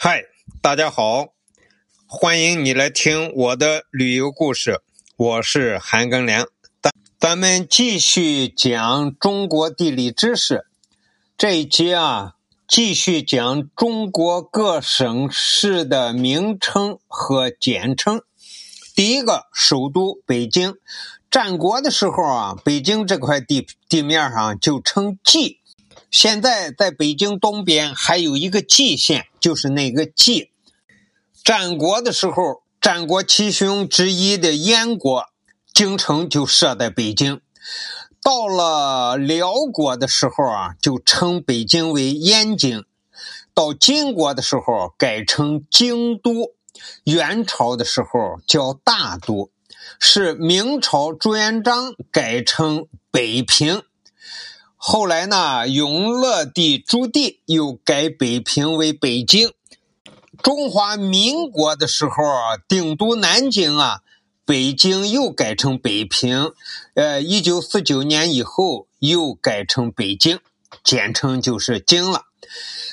嗨，大家好，欢迎你来听我的旅游故事。我是韩庚良，咱咱们继续讲中国地理知识。这一集啊，继续讲中国各省市的名称和简称。第一个，首都北京。战国的时候啊，北京这块地地面上就称蓟。现在在北京东边还有一个蓟县，就是那个蓟。战国的时候，战国七雄之一的燕国，京城就设在北京。到了辽国的时候啊，就称北京为燕京。到金国的时候改成京都。元朝的时候叫大都。是明朝朱元璋改称北平。后来呢，永乐帝朱棣又改北平为北京。中华民国的时候定都南京啊，北京又改成北平。呃，一九四九年以后又改成北京，简称就是京了。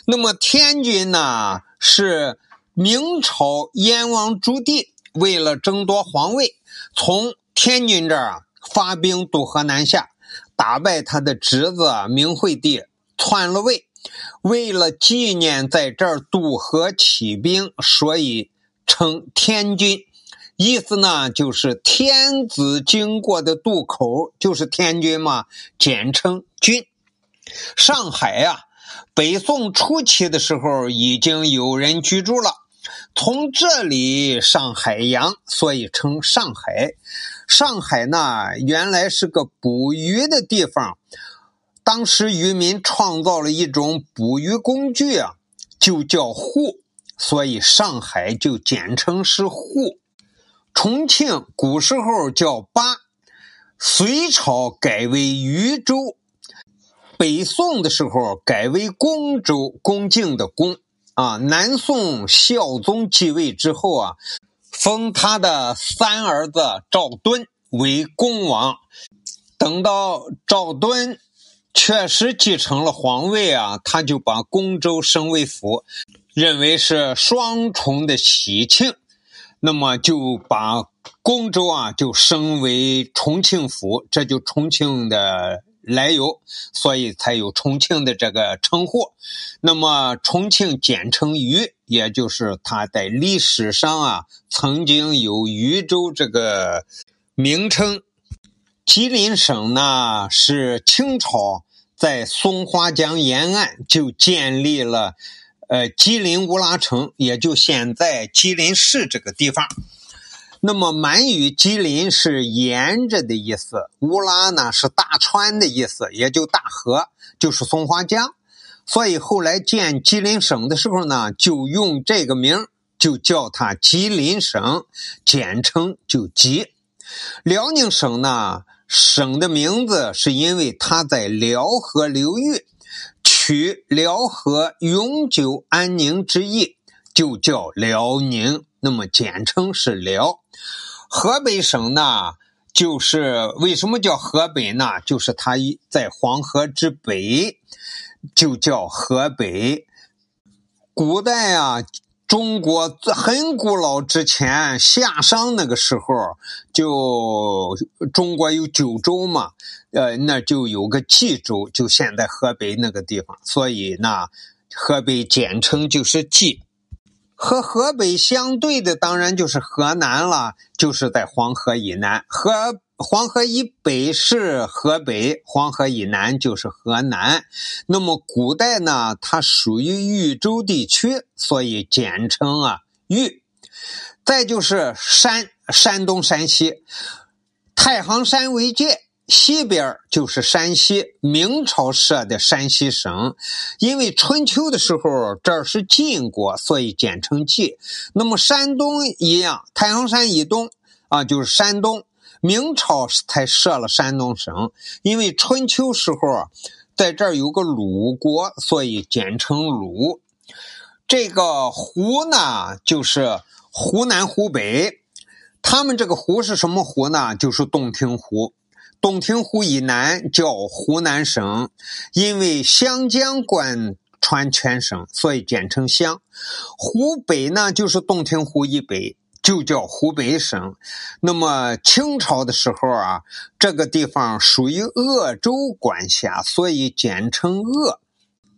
那么天津呢，是明朝燕王朱棣为了争夺皇位，从天津这儿发兵渡河南下。打败他的侄子明惠帝，篡了位。为了纪念在这儿渡河起兵，所以称天津。意思呢，就是天子经过的渡口，就是天津嘛，简称津。上海呀，北宋初期的时候已经有人居住了，从这里上海洋，所以称上海。上海呢，原来是个捕鱼的地方。当时渔民创造了一种捕鱼工具啊，就叫沪，所以上海就简称是沪。重庆古时候叫巴，隋朝改为渝州，北宋的时候改为恭州，恭敬的恭啊。南宋孝宗继位之后啊。封他的三儿子赵敦为恭王，等到赵敦确实继承了皇位啊，他就把恭州升为府，认为是双重的喜庆，那么就把恭州啊就升为重庆府，这就重庆的。来由，所以才有重庆的这个称呼。那么重庆简称渝，也就是它在历史上啊曾经有渝州这个名称。吉林省呢是清朝在松花江沿岸就建立了呃吉林乌拉城，也就现在吉林市这个地方。那么满语吉林是沿着的意思，乌拉呢是大川的意思，也就大河，就是松花江。所以后来建吉林省的时候呢，就用这个名，就叫它吉林省，简称就吉。辽宁省呢，省的名字是因为它在辽河流域，取辽河永久安宁之意，就叫辽宁。那么简称是辽，河北省呢，就是为什么叫河北呢？就是它在黄河之北，就叫河北。古代啊，中国很古老之前，夏商那个时候，就中国有九州嘛，呃，那就有个冀州，就现在河北那个地方，所以呢，河北简称就是冀。和河北相对的，当然就是河南了，就是在黄河以南。河黄河以北是河北，黄河以南就是河南。那么古代呢，它属于豫州地区，所以简称啊豫。再就是山，山东、山西，太行山为界。西边就是山西，明朝设的山西省。因为春秋的时候这儿是晋国，所以简称晋。那么山东一样，太行山以东啊，就是山东。明朝才设了山东省，因为春秋时候在这儿有个鲁国，所以简称鲁。这个湖呢，就是湖南、湖北。他们这个湖是什么湖呢？就是洞庭湖。洞庭湖以南叫湖南省，因为湘江贯穿全省，所以简称湘。湖北呢，就是洞庭湖以北，就叫湖北省。那么清朝的时候啊，这个地方属于鄂州管辖，所以简称鄂。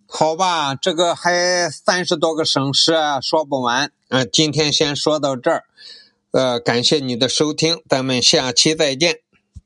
好吧，这个还三十多个省市啊说不完。嗯，今天先说到这儿。呃，感谢你的收听，咱们下期再见。